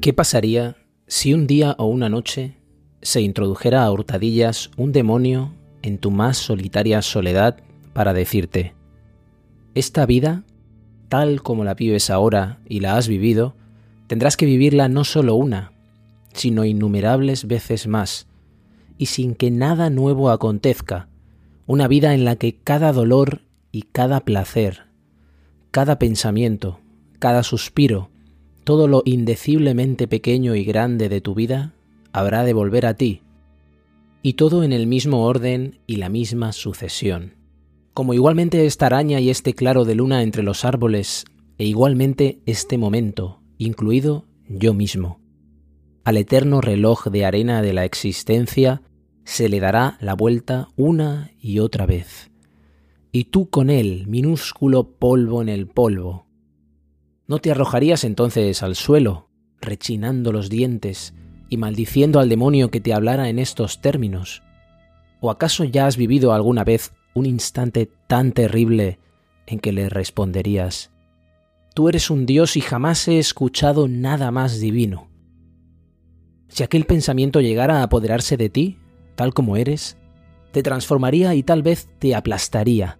¿Qué pasaría si un día o una noche se introdujera a hurtadillas un demonio en tu más solitaria soledad para decirte, esta vida, tal como la vives ahora y la has vivido, tendrás que vivirla no solo una, sino innumerables veces más, y sin que nada nuevo acontezca, una vida en la que cada dolor y cada placer, cada pensamiento, cada suspiro, todo lo indeciblemente pequeño y grande de tu vida habrá de volver a ti, y todo en el mismo orden y la misma sucesión. Como igualmente esta araña y este claro de luna entre los árboles, e igualmente este momento, incluido yo mismo. Al eterno reloj de arena de la existencia se le dará la vuelta una y otra vez. Y tú con él, minúsculo polvo en el polvo, ¿No te arrojarías entonces al suelo, rechinando los dientes y maldiciendo al demonio que te hablara en estos términos? ¿O acaso ya has vivido alguna vez un instante tan terrible en que le responderías, Tú eres un Dios y jamás he escuchado nada más divino? Si aquel pensamiento llegara a apoderarse de ti, tal como eres, te transformaría y tal vez te aplastaría.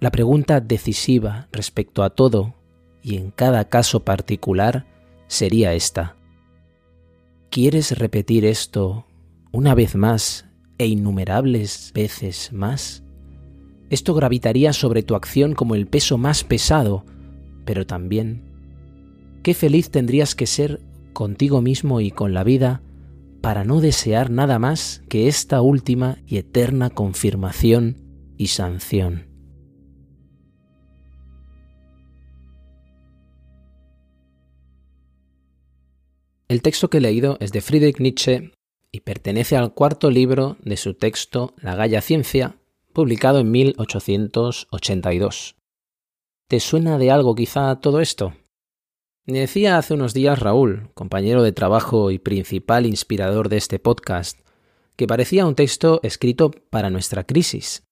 La pregunta decisiva respecto a todo y en cada caso particular sería esta. ¿Quieres repetir esto una vez más e innumerables veces más? Esto gravitaría sobre tu acción como el peso más pesado, pero también, qué feliz tendrías que ser contigo mismo y con la vida para no desear nada más que esta última y eterna confirmación y sanción. El texto que he leído es de Friedrich Nietzsche y pertenece al cuarto libro de su texto La Galla Ciencia, publicado en 1882. ¿Te suena de algo quizá todo esto? Me decía hace unos días Raúl, compañero de trabajo y principal inspirador de este podcast, que parecía un texto escrito para nuestra crisis,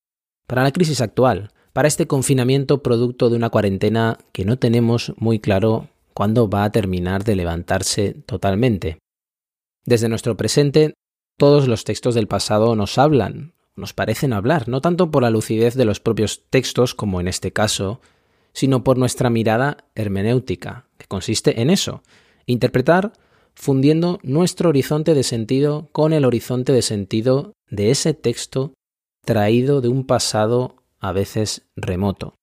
para la crisis actual, para este confinamiento producto de una cuarentena que no tenemos muy claro cuándo va a terminar de levantarse totalmente. Desde nuestro presente, todos los textos del pasado nos hablan, nos parecen hablar, no tanto por la lucidez de los propios textos, como en este caso, sino por nuestra mirada hermenéutica, que consiste en eso, interpretar fundiendo nuestro horizonte de sentido con el horizonte de sentido de ese texto traído de un pasado a veces remoto.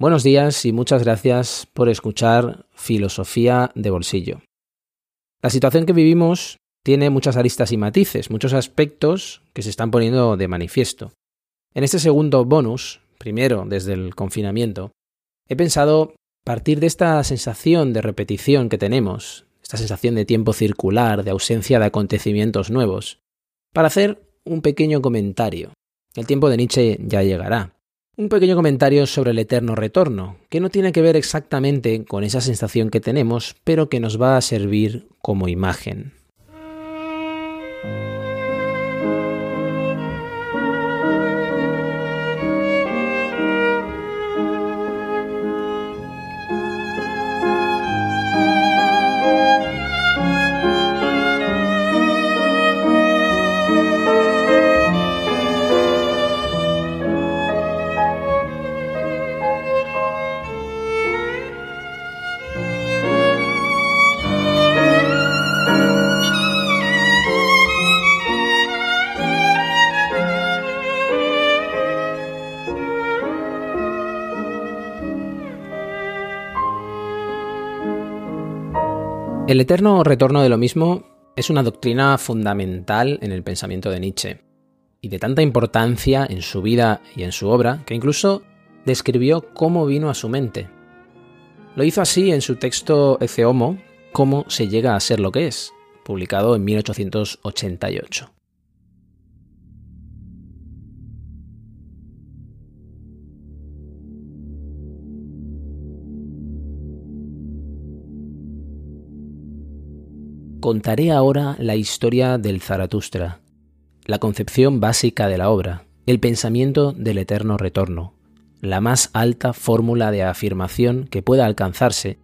Buenos días y muchas gracias por escuchar Filosofía de Bolsillo. La situación que vivimos tiene muchas aristas y matices, muchos aspectos que se están poniendo de manifiesto. En este segundo bonus, primero desde el confinamiento, he pensado partir de esta sensación de repetición que tenemos, esta sensación de tiempo circular, de ausencia de acontecimientos nuevos, para hacer un pequeño comentario. El tiempo de Nietzsche ya llegará, un pequeño comentario sobre el eterno retorno, que no tiene que ver exactamente con esa sensación que tenemos, pero que nos va a servir como imagen. El eterno retorno de lo mismo es una doctrina fundamental en el pensamiento de Nietzsche, y de tanta importancia en su vida y en su obra que incluso describió cómo vino a su mente. Lo hizo así en su texto Ece Homo, Cómo se llega a ser lo que es, publicado en 1888. Contaré ahora la historia del Zaratustra, la concepción básica de la obra, el pensamiento del eterno retorno, la más alta fórmula de afirmación que pueda alcanzarse,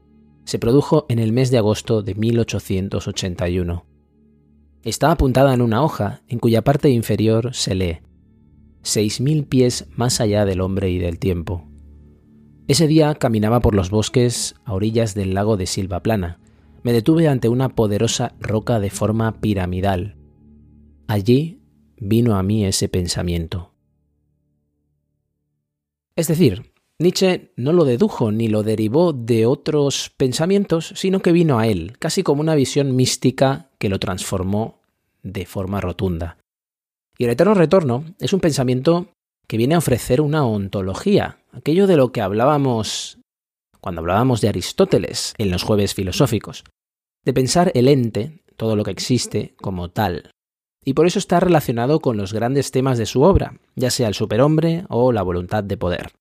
se produjo en el mes de agosto de 1881. Está apuntada en una hoja en cuya parte inferior se lee seis mil pies más allá del hombre y del tiempo. Ese día caminaba por los bosques a orillas del lago de Silva Plana, me detuve ante una poderosa roca de forma piramidal. Allí vino a mí ese pensamiento. Es decir, Nietzsche no lo dedujo ni lo derivó de otros pensamientos, sino que vino a él, casi como una visión mística que lo transformó de forma rotunda. Y el eterno retorno es un pensamiento que viene a ofrecer una ontología, aquello de lo que hablábamos cuando hablábamos de Aristóteles en los jueves filosóficos de pensar el ente, todo lo que existe, como tal. Y por eso está relacionado con los grandes temas de su obra, ya sea el superhombre o la voluntad de poder.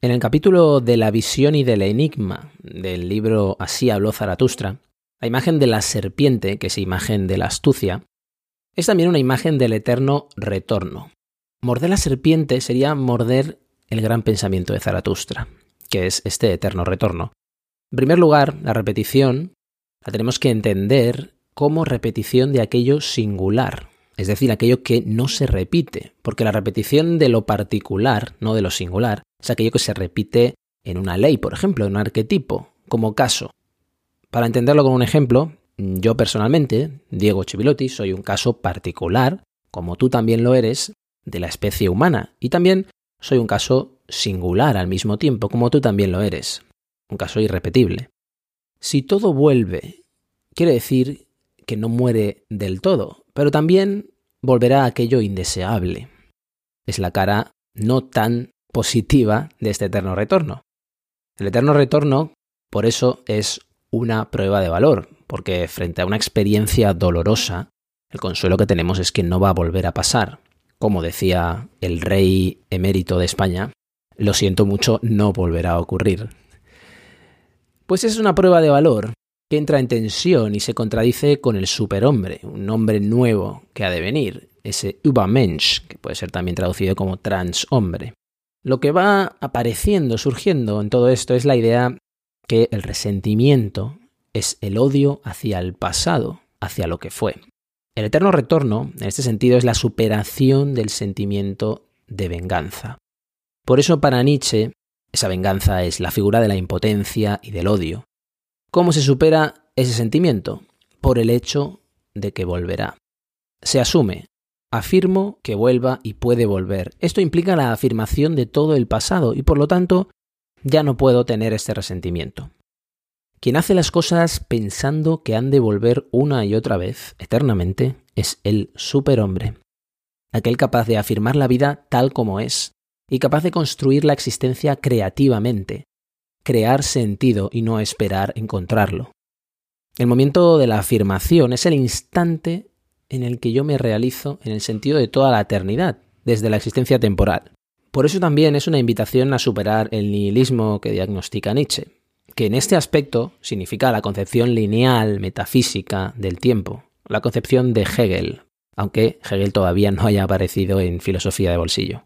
En el capítulo de la visión y del enigma del libro Así habló Zaratustra, la imagen de la serpiente, que es imagen de la astucia, es también una imagen del eterno retorno. Morder la serpiente sería morder el gran pensamiento de Zaratustra, que es este eterno retorno. En primer lugar, la repetición la tenemos que entender como repetición de aquello singular, es decir, aquello que no se repite, porque la repetición de lo particular, no de lo singular, es aquello que se repite en una ley, por ejemplo, en un arquetipo, como caso. Para entenderlo con un ejemplo, yo personalmente, Diego Chivilotti, soy un caso particular, como tú también lo eres, de la especie humana, y también soy un caso singular al mismo tiempo, como tú también lo eres, un caso irrepetible. Si todo vuelve, quiere decir que no muere del todo, pero también volverá aquello indeseable. Es la cara no tan positiva de este eterno retorno. El eterno retorno, por eso, es una prueba de valor, porque frente a una experiencia dolorosa, el consuelo que tenemos es que no va a volver a pasar. Como decía el rey emérito de España, lo siento mucho, no volverá a ocurrir. Pues es una prueba de valor que entra en tensión y se contradice con el superhombre, un hombre nuevo que ha de venir, ese Übermensch, que puede ser también traducido como transhombre. Lo que va apareciendo, surgiendo en todo esto es la idea que el resentimiento es el odio hacia el pasado, hacia lo que fue. El eterno retorno, en este sentido, es la superación del sentimiento de venganza. Por eso para Nietzsche esa venganza es la figura de la impotencia y del odio. ¿Cómo se supera ese sentimiento? Por el hecho de que volverá. Se asume, afirmo que vuelva y puede volver. Esto implica la afirmación de todo el pasado y por lo tanto ya no puedo tener este resentimiento. Quien hace las cosas pensando que han de volver una y otra vez, eternamente, es el superhombre. Aquel capaz de afirmar la vida tal como es, y capaz de construir la existencia creativamente, crear sentido y no esperar encontrarlo. El momento de la afirmación es el instante en el que yo me realizo en el sentido de toda la eternidad, desde la existencia temporal. Por eso también es una invitación a superar el nihilismo que diagnostica Nietzsche, que en este aspecto significa la concepción lineal metafísica del tiempo, la concepción de Hegel, aunque Hegel todavía no haya aparecido en filosofía de bolsillo.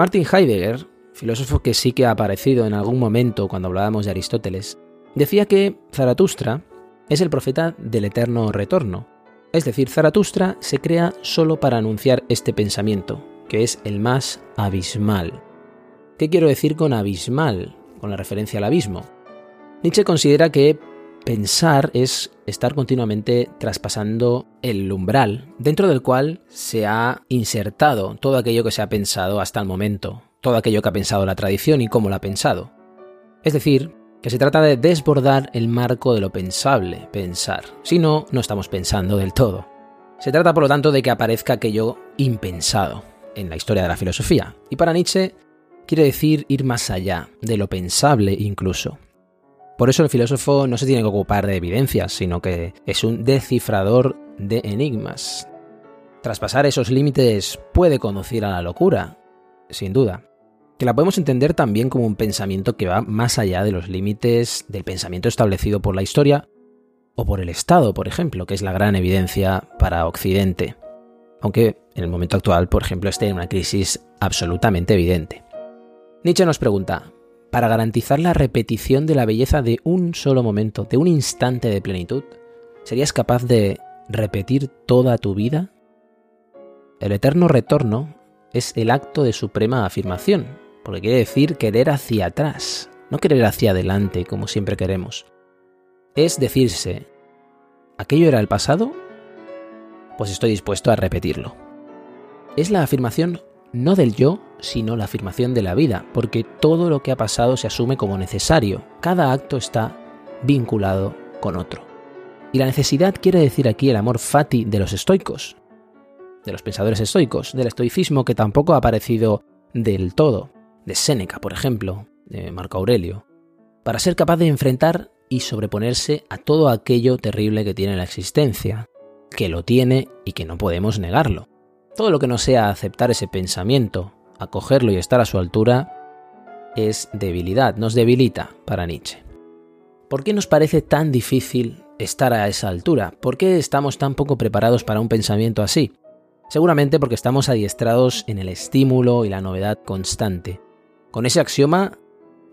Martin Heidegger, filósofo que sí que ha aparecido en algún momento cuando hablábamos de Aristóteles, decía que Zaratustra es el profeta del eterno retorno. Es decir, Zaratustra se crea solo para anunciar este pensamiento, que es el más abismal. ¿Qué quiero decir con abismal? Con la referencia al abismo. Nietzsche considera que pensar es estar continuamente traspasando el umbral dentro del cual se ha insertado todo aquello que se ha pensado hasta el momento, todo aquello que ha pensado la tradición y cómo lo ha pensado. Es decir, que se trata de desbordar el marco de lo pensable, pensar. Si no, no estamos pensando del todo. Se trata, por lo tanto, de que aparezca aquello impensado en la historia de la filosofía. Y para Nietzsche quiere decir ir más allá, de lo pensable incluso. Por eso el filósofo no se tiene que ocupar de evidencias, sino que es un descifrador de enigmas. Traspasar esos límites puede conducir a la locura, sin duda, que la podemos entender también como un pensamiento que va más allá de los límites del pensamiento establecido por la historia o por el Estado, por ejemplo, que es la gran evidencia para Occidente, aunque en el momento actual, por ejemplo, esté en una crisis absolutamente evidente. Nietzsche nos pregunta, para garantizar la repetición de la belleza de un solo momento, de un instante de plenitud? ¿Serías capaz de repetir toda tu vida? El eterno retorno es el acto de suprema afirmación, porque quiere decir querer hacia atrás, no querer hacia adelante como siempre queremos. Es decirse, ¿aquello era el pasado? Pues estoy dispuesto a repetirlo. Es la afirmación no del yo, sino la afirmación de la vida, porque todo lo que ha pasado se asume como necesario, cada acto está vinculado con otro. Y la necesidad quiere decir aquí el amor fati de los estoicos, de los pensadores estoicos, del estoicismo que tampoco ha aparecido del todo, de Séneca, por ejemplo, de Marco Aurelio, para ser capaz de enfrentar y sobreponerse a todo aquello terrible que tiene la existencia, que lo tiene y que no podemos negarlo. Todo lo que no sea aceptar ese pensamiento, acogerlo y estar a su altura, es debilidad, nos debilita para Nietzsche. ¿Por qué nos parece tan difícil estar a esa altura? ¿Por qué estamos tan poco preparados para un pensamiento así? Seguramente porque estamos adiestrados en el estímulo y la novedad constante. Con ese axioma,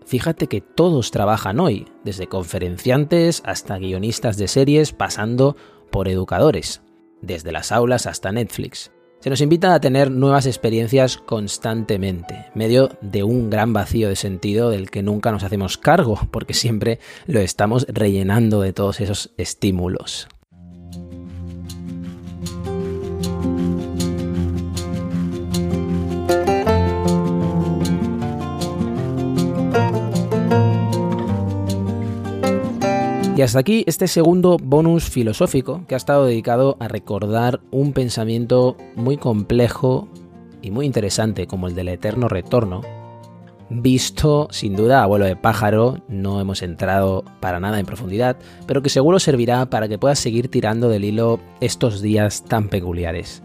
fíjate que todos trabajan hoy, desde conferenciantes hasta guionistas de series, pasando por educadores, desde las aulas hasta Netflix. Se nos invita a tener nuevas experiencias constantemente, medio de un gran vacío de sentido del que nunca nos hacemos cargo, porque siempre lo estamos rellenando de todos esos estímulos. Y hasta aquí este segundo bonus filosófico que ha estado dedicado a recordar un pensamiento muy complejo y muy interesante como el del eterno retorno, visto sin duda a vuelo de pájaro, no hemos entrado para nada en profundidad, pero que seguro servirá para que puedas seguir tirando del hilo estos días tan peculiares.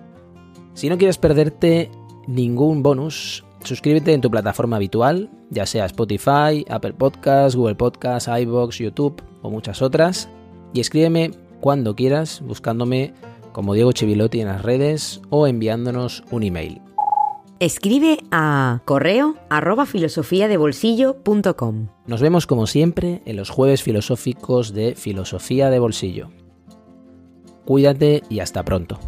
Si no quieres perderte ningún bonus, suscríbete en tu plataforma habitual, ya sea Spotify, Apple Podcasts, Google Podcasts, iBox, YouTube o muchas otras, y escríbeme cuando quieras buscándome como Diego Chivilotti en las redes o enviándonos un email. Escribe a correo arroba Nos vemos como siempre en los jueves filosóficos de Filosofía de Bolsillo. Cuídate y hasta pronto.